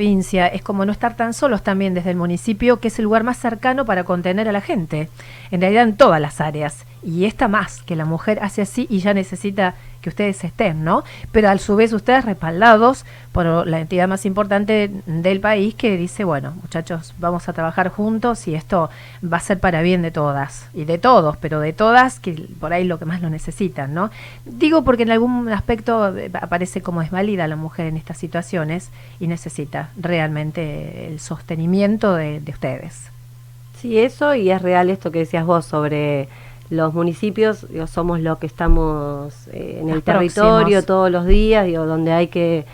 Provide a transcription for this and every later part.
provincia es como no estar tan solos también desde el municipio, que es el lugar más cercano para contener a la gente, en realidad en todas las áreas. Y esta más, que la mujer hace así y ya necesita que ustedes estén, ¿no? Pero a su vez ustedes respaldados por la entidad más importante del país que dice, bueno, muchachos, vamos a trabajar juntos y esto va a ser para bien de todas y de todos, pero de todas que por ahí lo que más lo necesitan, ¿no? Digo porque en algún aspecto eh, aparece como es válida la mujer en estas situaciones y necesita realmente el sostenimiento de, de ustedes. Sí, eso y es real esto que decías vos sobre los municipios somos los que estamos eh, en el territorio todos los días, digo, donde hay que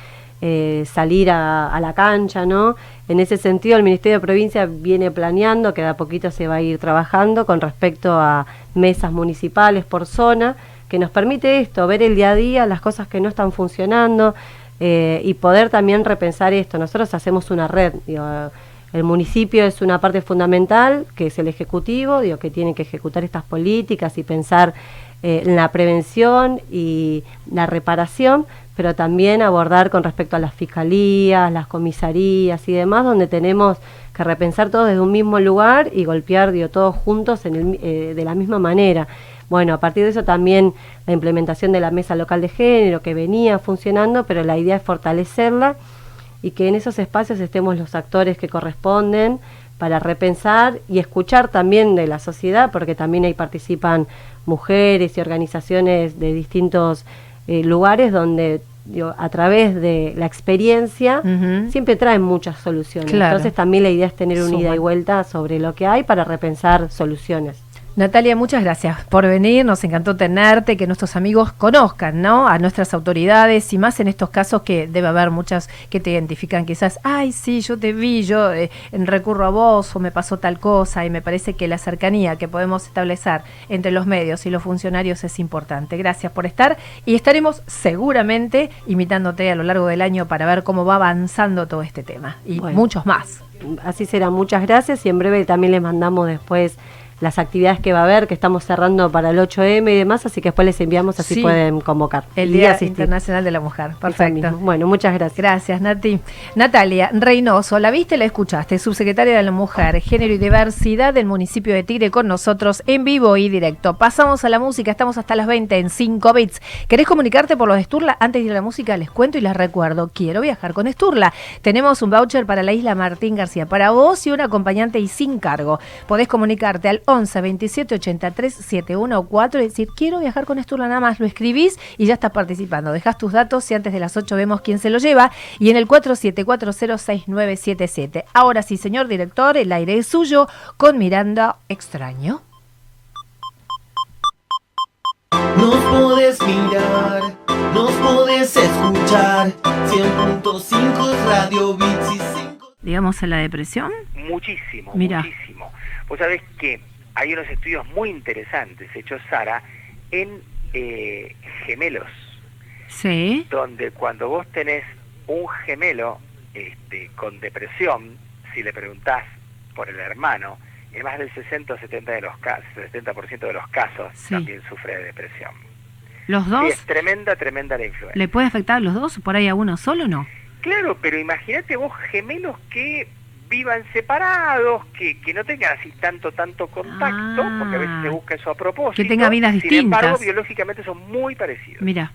eh, salir a, la cancha, ¿no? En ese sentido, el Ministerio de Provincia viene planeando que de a poquito se va a ir trabajando con respecto a mesas municipales por zona, que nos permite esto, ver el día a día, las cosas que no están funcionando eh, y poder también repensar esto. Nosotros hacemos una red, digo, el municipio es una parte fundamental, que es el Ejecutivo, digo, que tiene que ejecutar estas políticas y pensar eh, en la prevención y la reparación, pero también abordar con respecto a las fiscalías, las comisarías y demás, donde tenemos que repensar todo desde un mismo lugar y golpear digo, todos juntos eh, de la misma manera. Bueno, a partir de eso también la implementación de la mesa local de género que venía funcionando, pero la idea es fortalecerla y que en esos espacios estemos los actores que corresponden para repensar y escuchar también de la sociedad, porque también ahí participan mujeres y organizaciones de distintos eh, lugares donde a través de la experiencia siempre traen muchas soluciones. Entonces también la idea es tener una ida y vuelta sobre lo que hay para repensar soluciones. Natalia, muchas gracias por venir, nos encantó tenerte, que nuestros amigos conozcan ¿no? a nuestras autoridades y más en estos casos que debe haber muchas que te identifican quizás, ay, sí, yo te vi, yo eh, recurro a vos o me pasó tal cosa y me parece que la cercanía que podemos establecer entre los medios y los funcionarios es importante. Gracias por estar y estaremos seguramente invitándote a lo largo del año para ver cómo va avanzando todo este tema y muchos más. Así será, muchas gracias y en breve también les mandamos después las actividades que va a haber, que estamos cerrando para el 8M y demás, así que después les enviamos, así pueden convocar. El Día Internacional de la Mujer, perfecto. Bueno, muchas gracias. Gracias, Nati. Natalia Reynoso, ¿la viste, la escuchaste? Subsecretaria de la Mujer, Género y Diversidad del municipio de Tigre con nosotros en vivo y directo. Pasamos a la música, estamos hasta las 20 en 5 bits. ¿Querés comunicarte por los de Sturla? Antes de ir a la música les cuento y les recuerdo, quiero viajar con Sturla. Tenemos un voucher para la isla Martín García, para vos y un acompañante y sin cargo. Podés comunicarte al 11 27 83 714 y decir, quiero viajar con Esturla nada más, lo escribís y ya estás participando. Dejas tus datos y antes de las 8 vemos quién se lo lleva y en el 47406977. Ahora sí, señor director, el aire es suyo con Miranda Extraño. Nos podés mirar, nos podés escuchar, 100.5 Radio Bits y 5. Digamos en la depresión. Muchísimo, Mira. muchísimo. Vos sabés que hay unos estudios muy interesantes hechos, Sara, en eh, gemelos. Sí. Donde cuando vos tenés un gemelo este, con depresión, si le preguntás por el hermano, en más del 60 o 70 de los casos, 70% de los casos también sufre de depresión. ¿Los dos? es tremenda, tremenda la influencia. ¿Le puede afectar a los dos? ¿Por ahí a uno solo o no? Claro, pero imagínate vos gemelos que vivan separados, que, que no tengan así tanto, tanto contacto, porque a veces se ah. busca eso a propósito. Que tengan vidas distintas. Sin embargo, biológicamente son muy parecidos. Mira.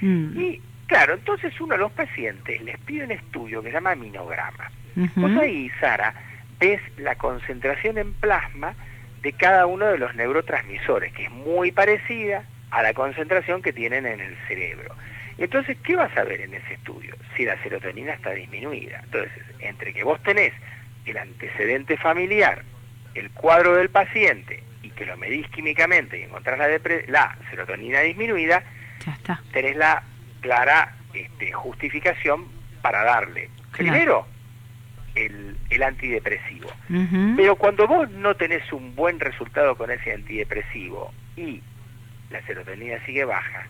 Mm. Y claro, entonces uno a los pacientes les pide un estudio que se llama aminograma. Pues ahí, Sara, ves la concentración en plasma de cada uno de los neurotransmisores, que es muy parecida a la concentración que tienen en el cerebro. Entonces, ¿qué vas a ver en ese estudio? Si la serotonina está disminuida. Entonces, entre que vos tenés el antecedente familiar, el cuadro del paciente y que lo medís químicamente y encontrás la, la serotonina disminuida, tenés la clara este, justificación para darle primero el, el antidepresivo. Pero cuando vos no tenés un buen resultado con ese antidepresivo y la serotonina sigue baja,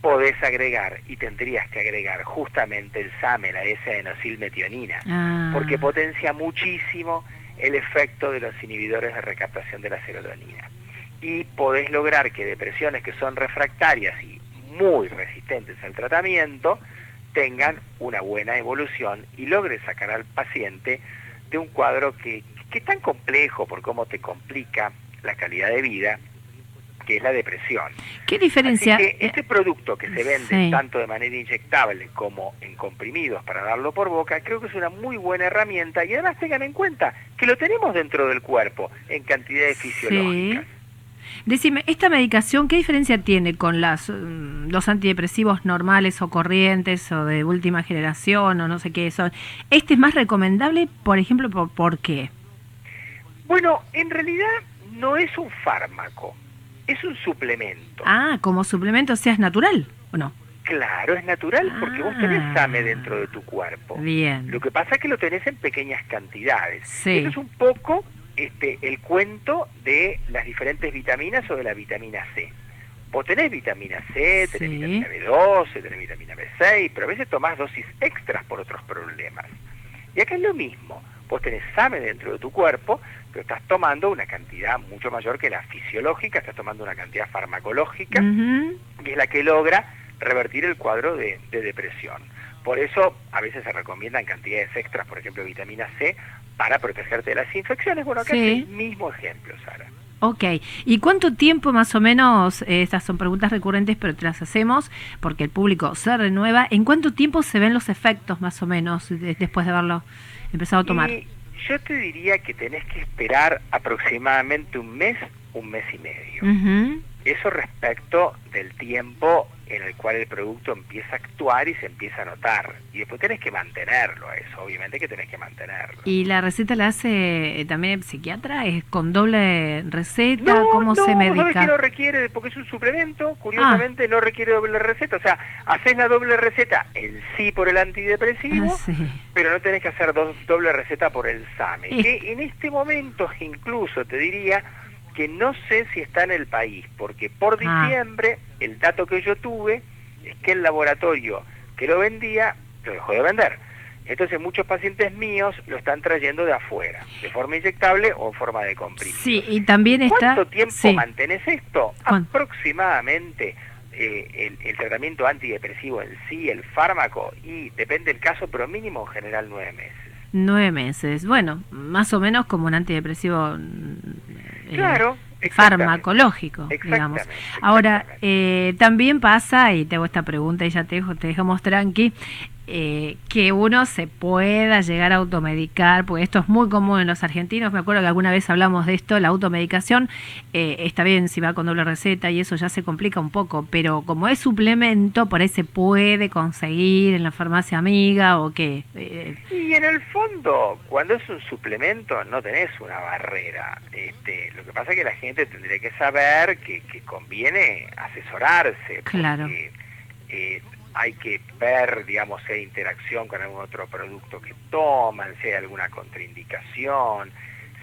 podés agregar y tendrías que agregar justamente el SAME, la S-adenosilmetionina, ah. porque potencia muchísimo el efecto de los inhibidores de recaptación de la serotonina. Y podés lograr que depresiones que son refractarias y muy resistentes al tratamiento tengan una buena evolución y logres sacar al paciente de un cuadro que, que es tan complejo por cómo te complica la calidad de vida, que es la depresión. ¿Qué diferencia? Que este producto que se vende tanto de manera inyectable como en comprimidos para darlo por boca, creo que es una muy buena herramienta y además tengan en cuenta que lo tenemos dentro del cuerpo en cantidades fisiológicas. Decime, ¿esta medicación qué diferencia tiene con las, mm, los antidepresivos normales o corrientes o de última generación o no sé qué son? ¿Este es más recomendable, por ejemplo, por, por qué? Bueno, en realidad no es un fármaco, es un suplemento. Ah, como suplemento, o sea, es natural, ¿o no? Claro, es natural porque vos tenés ah. SAME dentro de tu cuerpo. Bien. Lo que pasa es que lo tenés en pequeñas cantidades. Sí. Eso es un poco este, el cuento de las diferentes vitaminas o de la vitamina C. Vos tenés vitamina C, tenés vitamina B12, tenés vitamina B6, pero a veces tomás dosis extras por otros problemas. Y acá es lo mismo. Vos tenés SAME dentro de tu cuerpo, pero estás tomando una cantidad mucho mayor que la fisiológica, estás tomando una cantidad farmacológica, que es la que logra revertir el cuadro de depresión. Por eso a veces se recomiendan cantidades extras, por ejemplo, vitamina C, para protegerte de las infecciones. Bueno, acá es el mismo ejemplo, Sara. Ok, ¿y cuánto tiempo más o menos, eh, estas son preguntas recurrentes, pero te las hacemos porque el público se renueva, ¿en cuánto tiempo se ven los efectos más o menos después de haberlo empezado a tomar? yo te diría que tenés que esperar aproximadamente un mes, un mes y medio. Eso respecto del tiempo en el cual el producto empieza a actuar y se empieza a notar. Y después tenés que mantenerlo eso, obviamente que tenés que mantenerlo. ¿Y la receta la hace eh, también el psiquiatra? ¿Es con doble receta? ¿Cómo se medica? No, que no requiere, porque es un suplemento, curiosamente ah. no requiere doble receta. O sea, haces la doble receta en sí por el antidepresivo, ah, pero no tenés que hacer doble receta por el SAME. Que en este momento incluso te diría que no sé si está en el país, porque por ah. diciembre el dato que yo tuve es que el laboratorio que lo vendía lo dejó de vender. Entonces muchos pacientes míos lo están trayendo de afuera, de forma inyectable o en forma de comprimido. Sí, y también está... ¿Cuánto tiempo mantenés esto? Aproximadamente eh, el, tratamiento antidepresivo en sí, el fármaco, y depende del caso, pero mínimo en general nueve meses. Nueve meses. Bueno, más o menos como un antidepresivo eh, claro, farmacológico, digamos. Ahora, eh, también pasa, y te hago esta pregunta y ya te, te dejamos tranqui, eh, que uno se pueda llegar a automedicar, porque esto es muy común en los argentinos, me acuerdo que alguna vez hablamos de esto, la automedicación, eh, está bien si va con doble receta y eso ya se complica un poco, pero como es suplemento, por ahí se puede conseguir en la farmacia amiga o qué. Eh, y en el fondo, cuando es un suplemento no tenés una barrera, este, pasa es que la gente tendría que saber que, conviene asesorarse. Claro hay que ver, digamos, si hay interacción con algún otro producto que toman, si hay alguna contraindicación.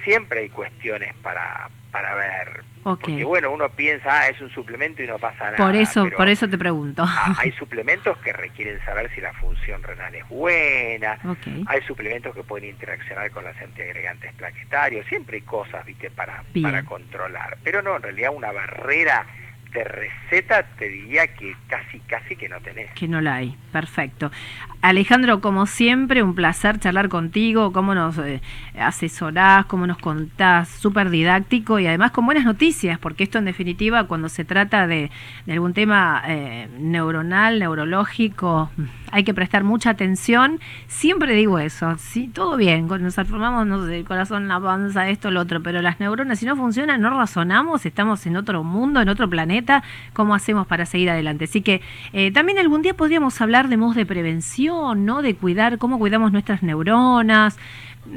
Siempre hay cuestiones para, para ver. Porque bueno, uno piensa, ah, es un suplemento y no pasa nada. Por eso, por eso te pregunto. hay suplementos que requieren saber si la función renal es buena. Hay suplementos que pueden interaccionar con los antiagregantes plaquetarios. Siempre hay cosas, viste, para, para controlar. Pero no, en realidad una barrera de receta te diría que casi, casi que no tenés. Que no la hay, perfecto. Alejandro, como siempre, un placer charlar contigo, cómo nos eh, asesorás, cómo nos contás, súper didáctico y además con buenas noticias, porque esto en definitiva, cuando se trata de, algún tema eh, neuronal, neurológico, hay que prestar mucha atención. Siempre digo eso, sí, todo bien, nos formamos, no sé, el corazón, la panza, esto, lo otro, pero las neuronas, si no funcionan, no razonamos, estamos en otro mundo, en otro planeta, ¿cómo hacemos para seguir adelante? Así que eh, también algún día podríamos hablar de modos de prevención ¿no? De cuidar, cómo cuidamos nuestras neuronas.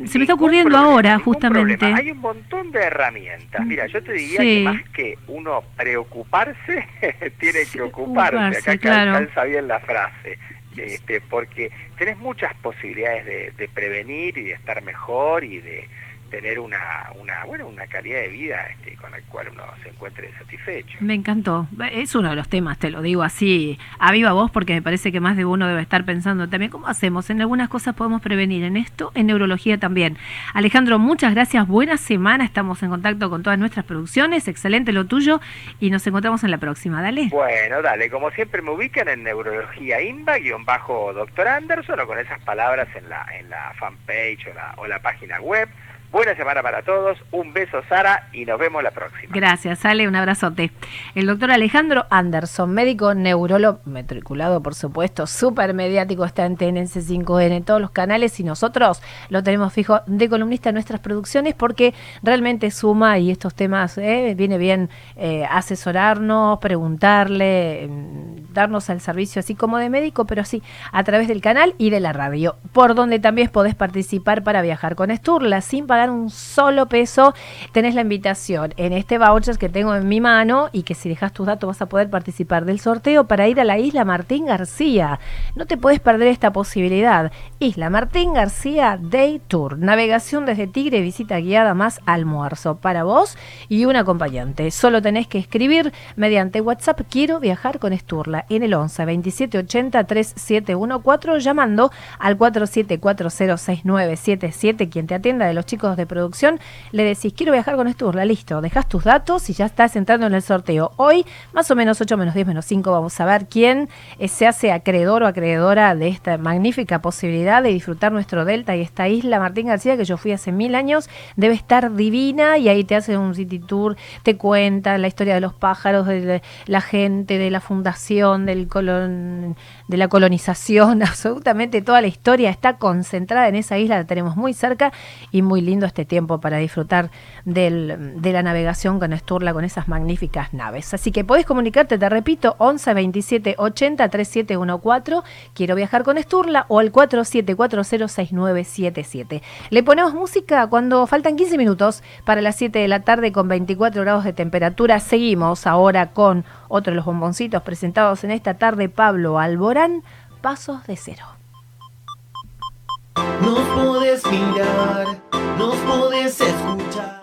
Se me está ocurriendo ahora, justamente. Hay un montón de herramientas. Mira, yo te diría que más que uno preocuparse, tiene que ocuparse. Acá calza bien la frase. Este, porque tenés muchas posibilidades de, prevenir y de estar mejor y de, tener una, una, bueno, una calidad de vida este, con la cual uno se encuentre satisfecho. Me encantó. Es uno de los temas, te lo digo así, a viva voz, porque me parece que más de uno debe estar pensando también cómo hacemos. En algunas cosas podemos prevenir, en esto, en neurología también. Alejandro, muchas gracias. Buena semana. Estamos en contacto con todas nuestras producciones. Excelente lo tuyo. Y nos encontramos en la próxima. Dale. Bueno, dale. Como siempre me ubican en neurología INVA-doctor Anderson o con esas palabras en la, en la fanpage o la, o la página web. Buena semana para todos, un beso Sara y nos vemos la próxima. Gracias, Ale, un abrazote. El doctor Alejandro Anderson, médico neurólogo, matriculado por supuesto, súper mediático, está en TNC5N en todos los canales y nosotros lo tenemos fijo de columnista en nuestras producciones porque realmente suma y estos temas eh, viene bien eh, asesorarnos, preguntarle, mm, darnos el servicio así como de médico, pero sí a través del canal y de la radio, por donde también podés participar para viajar con Sturla sin pagar un solo peso, tenés la invitación en este voucher que tengo en mi mano y que si dejas tus datos vas a poder participar del sorteo para ir a la isla Martín García. No te puedes perder esta posibilidad. Isla Martín García Day Tour. Navegación desde Tigre, visita guiada más almuerzo para vos y un acompañante. Solo tenés que escribir mediante WhatsApp Quiero viajar con Esturla en el 11 27 80 3714 llamando al 47406977 quien te atienda de los chicos de producción, le decís, quiero viajar con Esturla, listo, dejas tus datos y ya estás entrando en el sorteo. Hoy, más o menos 8 menos 10 menos 5, vamos a ver quién eh, se hace acreedor o acreedora de esta magnífica posibilidad de disfrutar nuestro delta y esta isla. Martín García que yo fui hace mil años, debe estar divina y ahí te hacen un city tour, te cuenta la historia de los pájaros, de la gente, de la fundación, del colon, de la colonización, absolutamente toda la historia está concentrada en esa isla, la tenemos muy cerca y muy linda este tiempo para disfrutar del, de la navegación con Esturla, con esas magníficas naves. Así que podés comunicarte, te repito, 11 27 80 3714, quiero viajar con Esturla, o al 47406977. Le ponemos música cuando faltan 15 minutos para las 7 de la tarde con 24 grados de temperatura. Seguimos ahora con otro de los bomboncitos presentados en esta tarde, Pablo Alborán, Pasos de Cero. Nos podés mirar, nos podés escuchar.